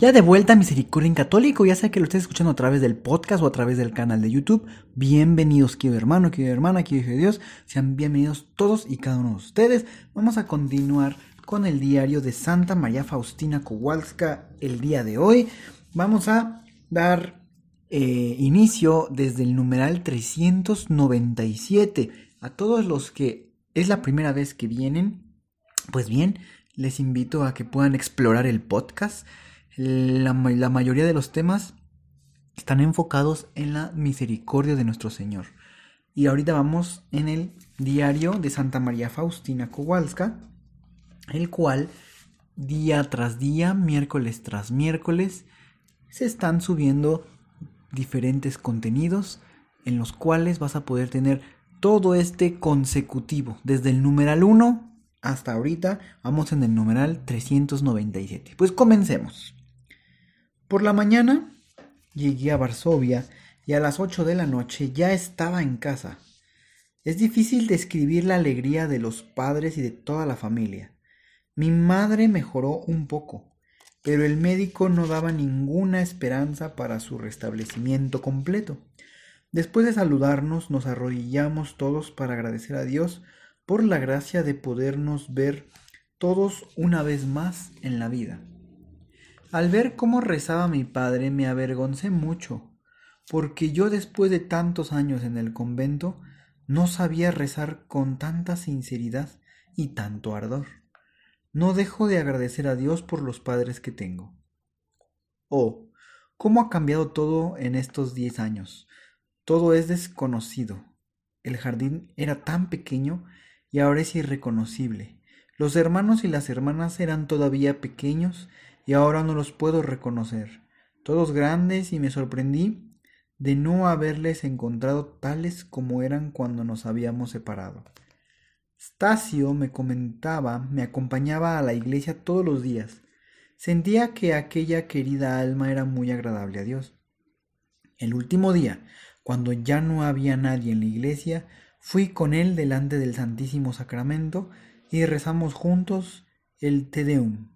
Ya de vuelta a Misericordia en Católico, ya sea que lo estés escuchando a través del podcast o a través del canal de YouTube. Bienvenidos, querido hermano, querido hermana, querido Dios. Sean bienvenidos todos y cada uno de ustedes. Vamos a continuar con el diario de Santa María Faustina Kowalska el día de hoy. Vamos a dar eh, inicio desde el numeral 397. A todos los que es la primera vez que vienen, pues bien, les invito a que puedan explorar el podcast la, mayoría de los temas están enfocados en la misericordia de nuestro Señor. Y ahorita vamos en el diario de Santa María Faustina Kowalska, el cual día tras día, miércoles tras miércoles, se están subiendo diferentes contenidos en los cuales vas a poder tener todo este consecutivo, desde el numeral 1 hasta ahorita, vamos en el numeral 397. Pues comencemos. Por la mañana llegué a Varsovia y a las ocho de la noche ya estaba en casa. Es difícil describir la alegría de los padres y de toda la familia. Mi madre mejoró un poco, pero el médico no daba ninguna esperanza para su restablecimiento completo. Después de saludarnos, nos arrodillamos todos para agradecer a Dios por la gracia de podernos ver todos una vez más en la vida. Al ver cómo rezaba mi padre me avergoncé mucho, porque yo después de tantos años en el convento no sabía rezar con tanta sinceridad y tanto ardor. No dejo de agradecer a Dios por los padres que tengo. Oh, cómo ha cambiado todo en estos diez años. Todo es desconocido. El jardín era tan pequeño y ahora es irreconocible. Los hermanos y las hermanas eran todavía pequeños y ahora no los puedo reconocer, todos grandes y me sorprendí de no haberles encontrado tales como eran cuando nos habíamos separado. Stacio me comentaba, me acompañaba a la iglesia todos los días. Sentía que aquella querida alma era muy agradable a Dios. El último día, cuando ya no había nadie en la iglesia, fui con él delante del Santísimo Sacramento y rezamos juntos el Te Deum.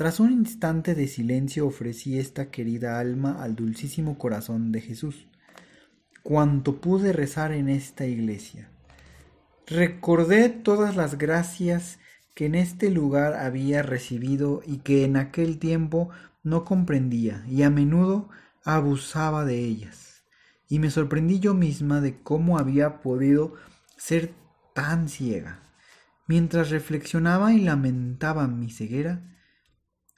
Tras un instante de silencio ofrecí esta querida alma al dulcísimo corazón de Jesús, cuanto pude rezar en esta iglesia. Recordé todas las gracias que en este lugar había recibido y que en aquel tiempo no comprendía y a menudo abusaba de ellas. Y me sorprendí yo misma de cómo había podido ser tan ciega. Mientras reflexionaba y lamentaba mi ceguera,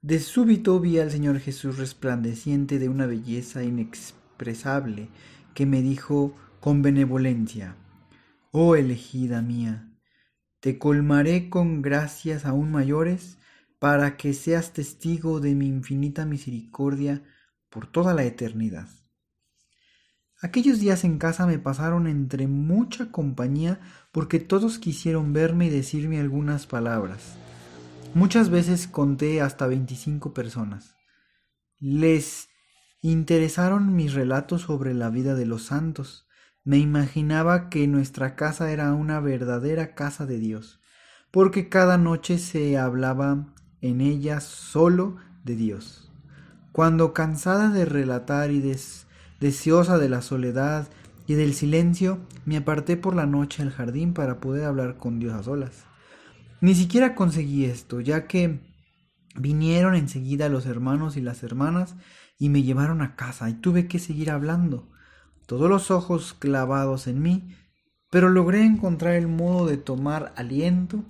de súbito vi al Señor Jesús resplandeciente de una belleza inexpresable, que me dijo con benevolencia, Oh elegida mía, te colmaré con gracias aún mayores para que seas testigo de mi infinita misericordia por toda la eternidad. Aquellos días en casa me pasaron entre mucha compañía porque todos quisieron verme y decirme algunas palabras. Muchas veces conté hasta 25 personas. Les interesaron mis relatos sobre la vida de los santos. Me imaginaba que nuestra casa era una verdadera casa de Dios, porque cada noche se hablaba en ella solo de Dios. Cuando cansada de relatar y deseosa de la soledad y del silencio, me aparté por la noche al jardín para poder hablar con Dios a solas. Ni siquiera conseguí esto, ya que vinieron enseguida los hermanos y las hermanas y me llevaron a casa y tuve que seguir hablando, todos los ojos clavados en mí, pero logré encontrar el modo de tomar aliento.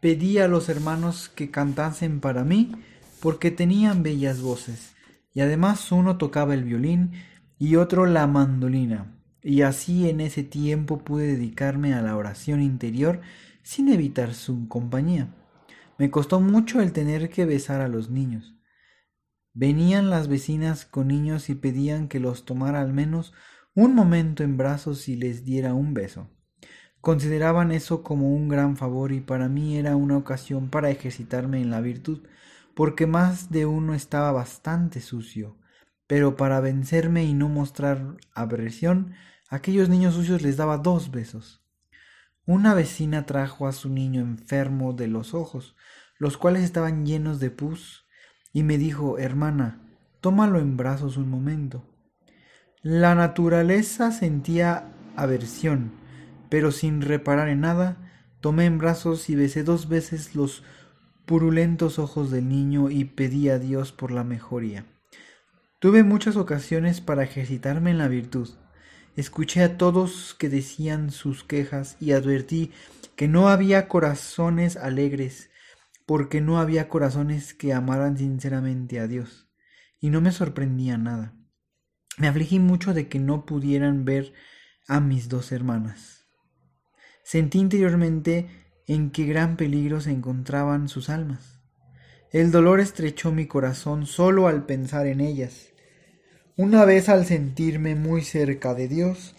Pedí a los hermanos que cantasen para mí porque tenían bellas voces, y además uno tocaba el violín y otro la mandolina, y así en ese tiempo pude dedicarme a la oración interior sin evitar su compañía. Me costó mucho el tener que besar a los niños. Venían las vecinas con niños y pedían que los tomara al menos un momento en brazos y les diera un beso. Consideraban eso como un gran favor y para mí era una ocasión para ejercitarme en la virtud, porque más de uno estaba bastante sucio. Pero para vencerme y no mostrar aversión, aquellos niños sucios les daba dos besos. Una vecina trajo a su niño enfermo de los ojos, los cuales estaban llenos de pus, y me dijo, hermana, tómalo en brazos un momento. La naturaleza sentía aversión, pero sin reparar en nada, tomé en brazos y besé dos veces los purulentos ojos del niño y pedí a Dios por la mejoría. Tuve muchas ocasiones para ejercitarme en la virtud. Escuché a todos que decían sus quejas y advertí que no había corazones alegres, porque no había corazones que amaran sinceramente a Dios. Y no me sorprendía nada. Me afligí mucho de que no pudieran ver a mis dos hermanas. Sentí interiormente en qué gran peligro se encontraban sus almas. El dolor estrechó mi corazón solo al pensar en ellas. Una vez al sentirme muy cerca de Dios,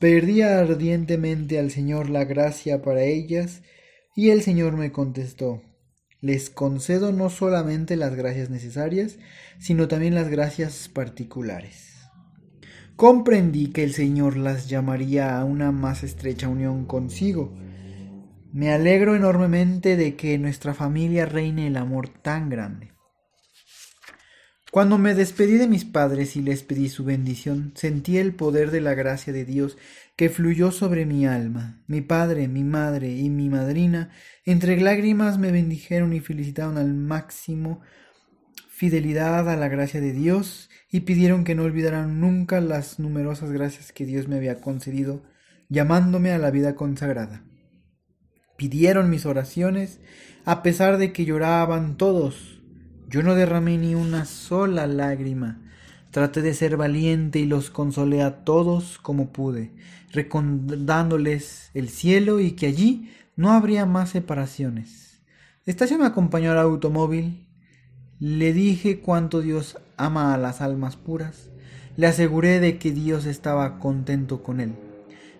perdí ardientemente al Señor la gracia para ellas, y el Señor me contestó, les concedo no solamente las gracias necesarias, sino también las gracias particulares. Comprendí que el Señor las llamaría a una más estrecha unión consigo. Me alegro enormemente de que en nuestra familia reine el amor tan grande. Cuando me despedí de mis padres y les pedí su bendición, sentí el poder de la gracia de Dios que fluyó sobre mi alma. Mi padre, mi madre y mi madrina, entre lágrimas me bendijeron y felicitaron al máximo fidelidad a la gracia de Dios y pidieron que no olvidaran nunca las numerosas gracias que Dios me había concedido, llamándome a la vida consagrada. Pidieron mis oraciones, a pesar de que lloraban todos. Yo no derramé ni una sola lágrima. Traté de ser valiente y los consolé a todos como pude, recordándoles el cielo y que allí no habría más separaciones. Estación me acompañó al automóvil le dije cuánto Dios ama a las almas puras. Le aseguré de que Dios estaba contento con él.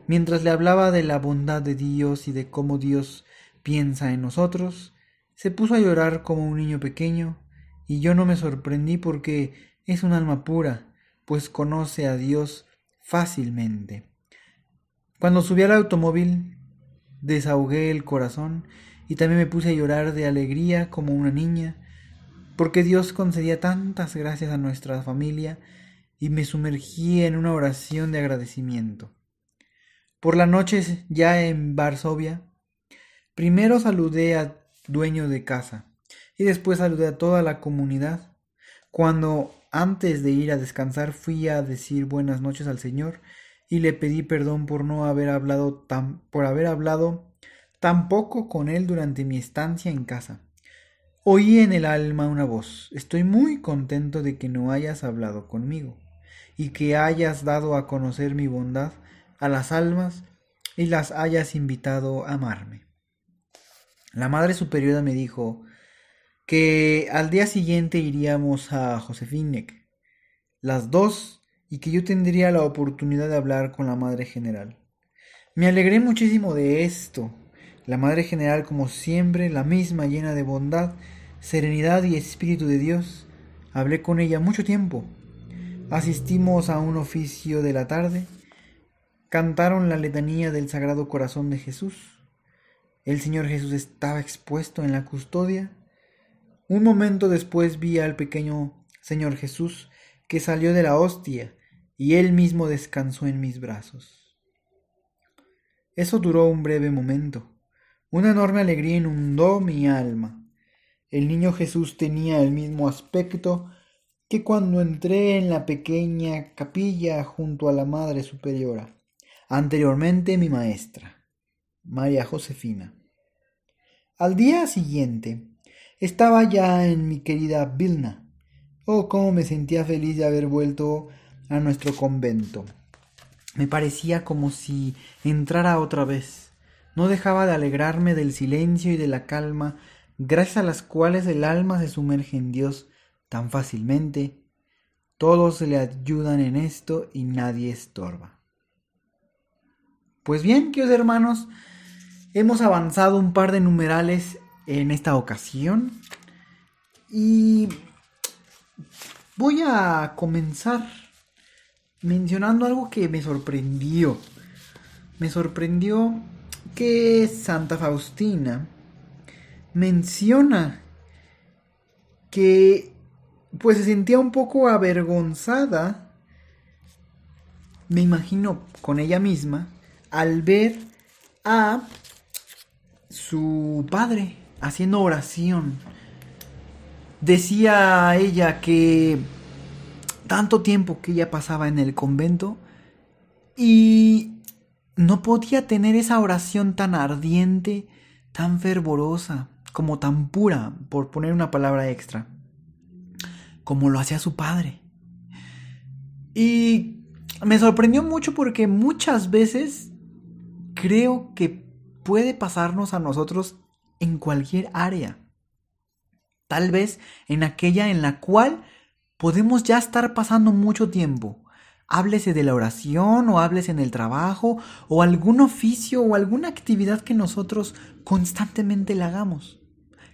Mientras le hablaba de la bondad de Dios y de cómo Dios piensa en nosotros, se puso a llorar como un niño pequeño, y yo no me sorprendí porque es un alma pura, pues conoce a Dios fácilmente. Cuando subí al automóvil, desahogué el corazón y también me puse a llorar de alegría como una niña, porque Dios concedía tantas gracias a nuestra familia y me sumergí en una oración de agradecimiento. Por la noche, ya en Varsovia, primero saludé al dueño de casa y después saludé a toda la comunidad. Cuando antes de ir a descansar fui a decir buenas noches al Señor y le pedí perdón por no haber hablado tan por haber hablado tan poco con él durante mi estancia en casa. Oí en el alma una voz. Estoy muy contento de que no hayas hablado conmigo y que hayas dado a conocer mi bondad a las almas y las hayas invitado a amarme. La Madre Superiora me dijo que al día siguiente iríamos a Josefinek, las dos, y que yo tendría la oportunidad de hablar con la Madre General. Me alegré muchísimo de esto. La Madre General, como siempre, la misma llena de bondad, serenidad y espíritu de Dios. Hablé con ella mucho tiempo. Asistimos a un oficio de la tarde. Cantaron la letanía del Sagrado Corazón de Jesús. El Señor Jesús estaba expuesto en la custodia. Un momento después vi al pequeño Señor Jesús que salió de la hostia y él mismo descansó en mis brazos. Eso duró un breve momento. Una enorme alegría inundó mi alma. El niño Jesús tenía el mismo aspecto que cuando entré en la pequeña capilla junto a la Madre Superiora, anteriormente mi maestra, María Josefina. Al día siguiente, estaba ya en mi querida Vilna. Oh, cómo me sentía feliz de haber vuelto a nuestro convento. Me parecía como si entrara otra vez. No dejaba de alegrarme del silencio y de la calma gracias a las cuales el alma se sumerge en Dios tan fácilmente. Todos le ayudan en esto y nadie estorba. Pues bien, queridos hermanos, hemos avanzado un par de numerales en esta ocasión y voy a comenzar mencionando algo que me sorprendió. Me sorprendió que Santa Faustina menciona que pues se sentía un poco avergonzada, me imagino con ella misma, al ver a su padre haciendo oración. Decía ella que tanto tiempo que ella pasaba en el convento y no podía tener esa oración tan ardiente, tan fervorosa, como tan pura, por poner una palabra extra, como lo hacía su padre. Y me sorprendió mucho porque muchas veces creo que puede pasarnos a nosotros en cualquier área. Tal vez en aquella en la cual podemos ya estar pasando mucho tiempo. Háblese de la oración o háblese en el trabajo o algún oficio o alguna actividad que nosotros constantemente le hagamos.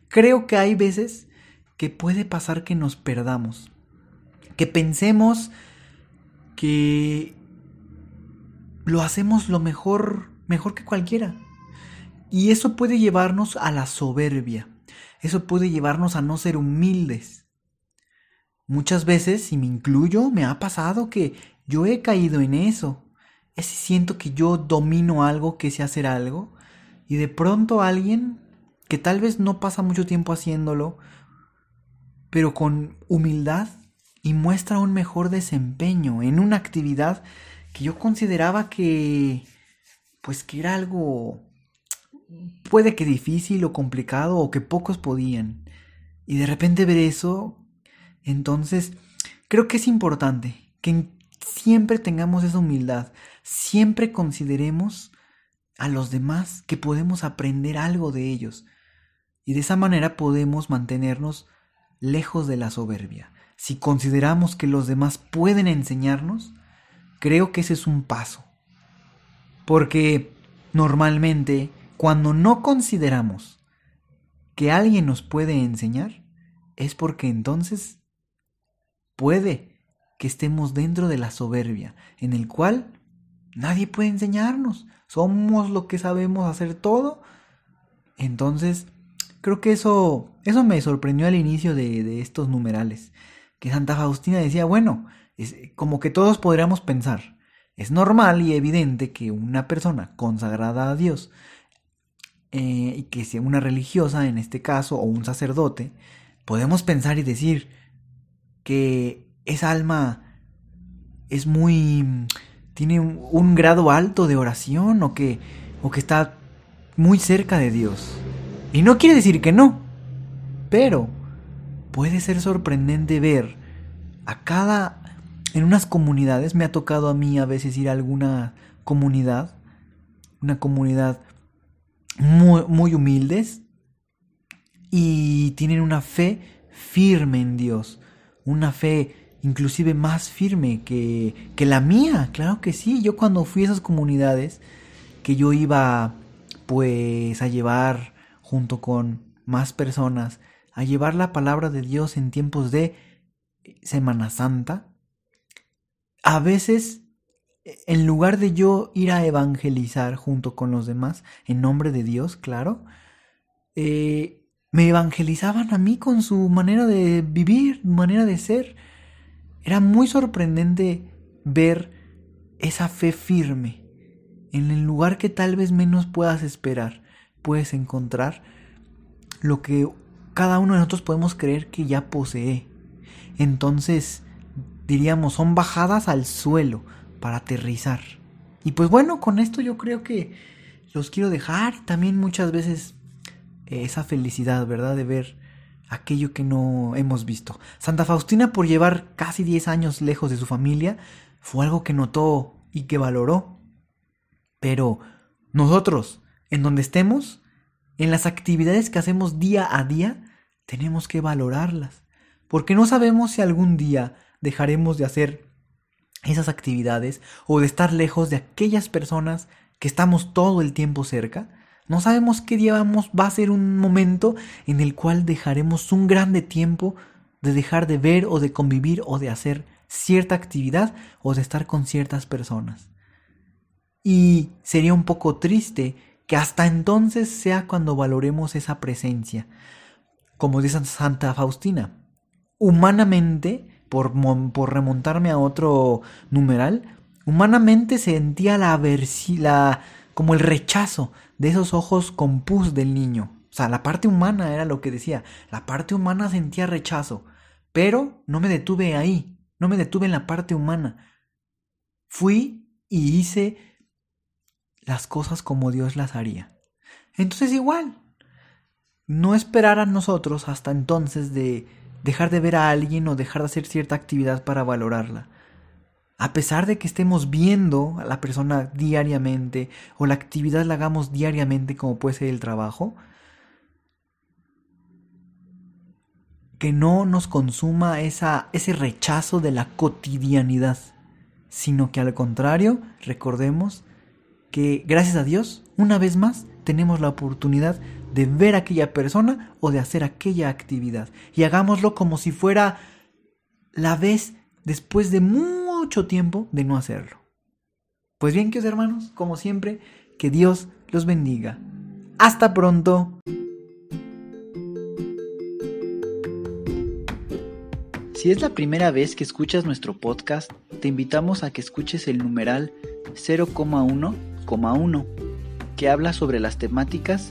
Creo que hay veces que puede pasar que nos perdamos, que pensemos que lo hacemos lo mejor, mejor que cualquiera. Y eso puede llevarnos a la soberbia. Eso puede llevarnos a no ser humildes. Muchas veces, y me incluyo, me ha pasado que yo he caído en eso. Es siento que yo domino algo, que sé hacer algo, y de pronto alguien que tal vez no pasa mucho tiempo haciéndolo, pero con humildad y muestra un mejor desempeño en una actividad que yo consideraba que pues que era algo puede que difícil o complicado o que pocos podían. Y de repente ver eso entonces, creo que es importante que siempre tengamos esa humildad, siempre consideremos a los demás que podemos aprender algo de ellos. Y de esa manera podemos mantenernos lejos de la soberbia. Si consideramos que los demás pueden enseñarnos, creo que ese es un paso. Porque normalmente cuando no consideramos que alguien nos puede enseñar, es porque entonces puede que estemos dentro de la soberbia, en el cual nadie puede enseñarnos. Somos lo que sabemos hacer todo. Entonces, creo que eso, eso me sorprendió al inicio de, estos numerales. Que Santa Faustina decía, bueno, es como que todos podríamos pensar. Es normal y evidente que una persona consagrada a Dios, eh, y que sea una religiosa en este caso, o un sacerdote, podemos pensar y decir, que esa alma es muy tiene un, grado alto de oración o que o que está muy cerca de Dios. Y no quiere decir que no, pero puede ser sorprendente ver a cada en unas comunidades me ha tocado a mí a veces ir a alguna comunidad, una comunidad muy, muy humildes y tienen una fe firme en Dios una fe inclusive más firme que, que la mía, claro que sí, yo cuando fui a esas comunidades que yo iba pues a llevar junto con más personas, a llevar la palabra de Dios en tiempos de Semana Santa, a veces en lugar de yo ir a evangelizar junto con los demás, en nombre de Dios, claro, eh, me evangelizaban a mí con su manera de vivir, manera de ser. Era muy sorprendente ver esa fe firme. En el lugar que tal vez menos puedas esperar, puedes encontrar lo que cada uno de nosotros podemos creer que ya posee. Entonces, diríamos, son bajadas al suelo para aterrizar. Y pues bueno, con esto yo creo que los quiero dejar. También muchas veces esa felicidad, ¿verdad? De ver aquello que no hemos visto. Santa Faustina, por llevar casi 10 años lejos de su familia, fue algo que notó y que valoró. Pero nosotros, en donde estemos, en las actividades que hacemos día a día, tenemos que valorarlas. porque no sabemos si algún día dejaremos de hacer esas actividades o de estar lejos de aquellas personas que estamos todo el tiempo cerca. No sabemos qué día vamos, va a ser un momento en el cual dejaremos un grande tiempo de dejar de ver o de convivir o de hacer cierta actividad o de estar con ciertas personas. Y sería un poco triste que hasta entonces sea cuando valoremos esa presencia. Como dice Santa Faustina, humanamente por, remontarme a otro numeral, humanamente sentía la, la como el rechazo de esos ojos con pus del niño. O sea, la parte humana era lo que decía. La parte humana sentía rechazo. Pero no me detuve ahí. No me detuve en la parte humana. Fui y hice las cosas como Dios las haría. Entonces igual. No esperar a nosotros hasta entonces de dejar de ver a alguien o dejar de hacer cierta actividad para valorarla. A pesar de que estemos viendo a la persona diariamente o la actividad la hagamos diariamente como puede ser el trabajo, que no nos consuma esa, ese rechazo de la cotidianidad, sino que al contrario recordemos que gracias a Dios, una vez más, tenemos la oportunidad de ver a aquella persona o de hacer aquella actividad. Y hagámoslo como si fuera la vez después de mucho tiempo de no hacerlo. Pues bien, queridos hermanos, como siempre, que Dios los bendiga. Hasta pronto. Si es la primera vez que escuchas nuestro podcast, te invitamos a que escuches el numeral 0,1,1, que habla sobre las temáticas